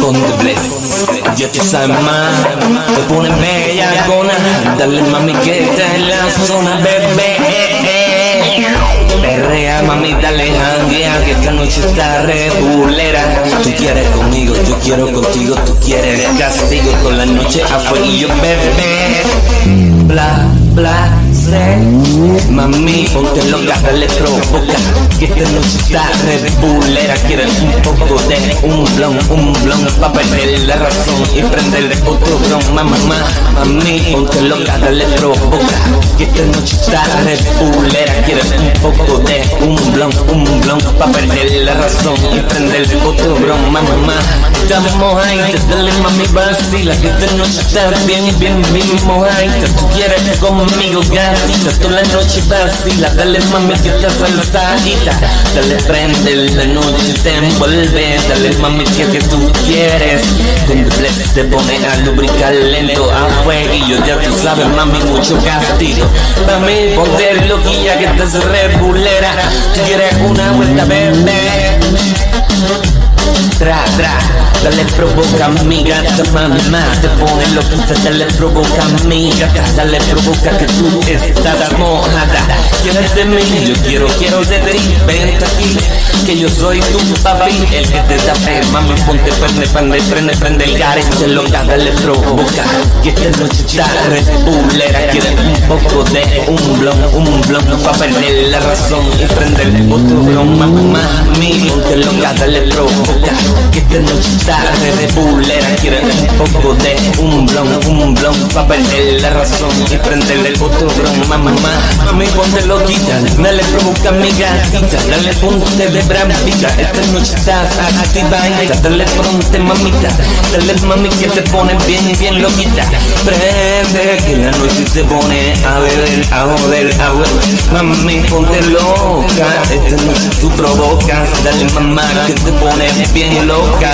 Con The Bless, ya tú sabes más, te pones bella cona, dale mami que está en la zona, bebé. Perrea, mami, dale janguea, que esta noche está regulera. Tú quieres conmigo, yo quiero contigo, tú quieres castigo con la noche afuera y yo bebé. Bla, bla, Mami, ponte loca, dale provoca. Que esta noche está regulera. Quieres un poco de un blon, un blon, pa' perder la razón y prenderle otro blon, mamá, mamá. Mami, ponte loca, dale provoca. Que esta noche está regulera. Quieres un poco de un blon, un blon, pa' perder la razón y prenderle otro blon, mamá, mamá. Estamos mojaditas, dale mami, vacila. Que esta noche está bien, bien, bien mojadita. Tú quieres conmigo, gatita, toda la noche vacila. Dale mami, que esta salsadita. Dale, prende la noche, te envuelve. Dale mami, que que tú quieres. Con bless te pone a lubricar lento a yo ya tú sabes, mami, mucho castigo. Mami, ponte loquilla que estás regulera. Tú quieres una vuelta, bebé. Tra, tra, dale provoca mi gata, mamá Te pone loquita, dale provoca mi gata Dale provoca que tú estás mojada. Quieres de mí, yo quiero, quiero de ti Vente aquí, que yo soy tu papi El que te da fe, mami, ponte, prende, prende, prende, prende el gare loca, dale provoca Que esta noche está repulera Quieres un poco de un blon, un blon Pa' perder la razón y prender otro blon. Mamá, mami, ponte loca, dale provoca que esta noche está de bulera Quiere un poco de un blon, un blon Pa' perder la razón y prenderle otro blon Mamá, mami ponte loquita Dale provoca mi gatita Dale ponte de bravita Esta noche estás activadita Dale ponte mamita Dale mami que te pone bien, bien loquita. Prende que la noche se pone a beber, a joder, a beber Mami ponte loca Esta noche tú provocas. Dale mamá que te pone bien loca.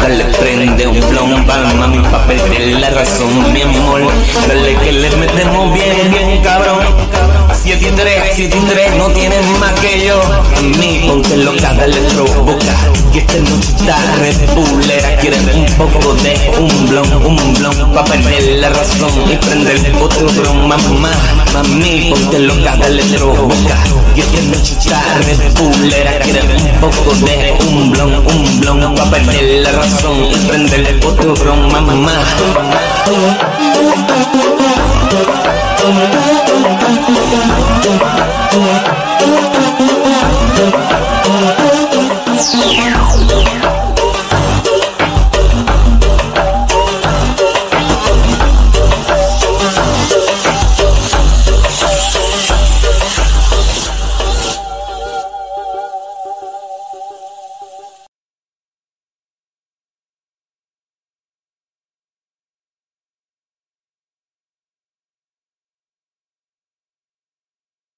Dale prende un blon para mami pa' perder la razón mi amor. Dale que le metemos bien, bien cabrón Siete y tres, siete y tres no tienes más que yo A mí ponte loca, dale provoca Que esta noche está repulera Quieres un poco de un blon, un blon Pa' perder la razón y prender otro blon. Mamá, mami, ponte loca, dale provoca Que esta noche está repulera Quieres un poco de un blon, un blon Pa' perder la razón y prender otro blon. Mamá Yeah.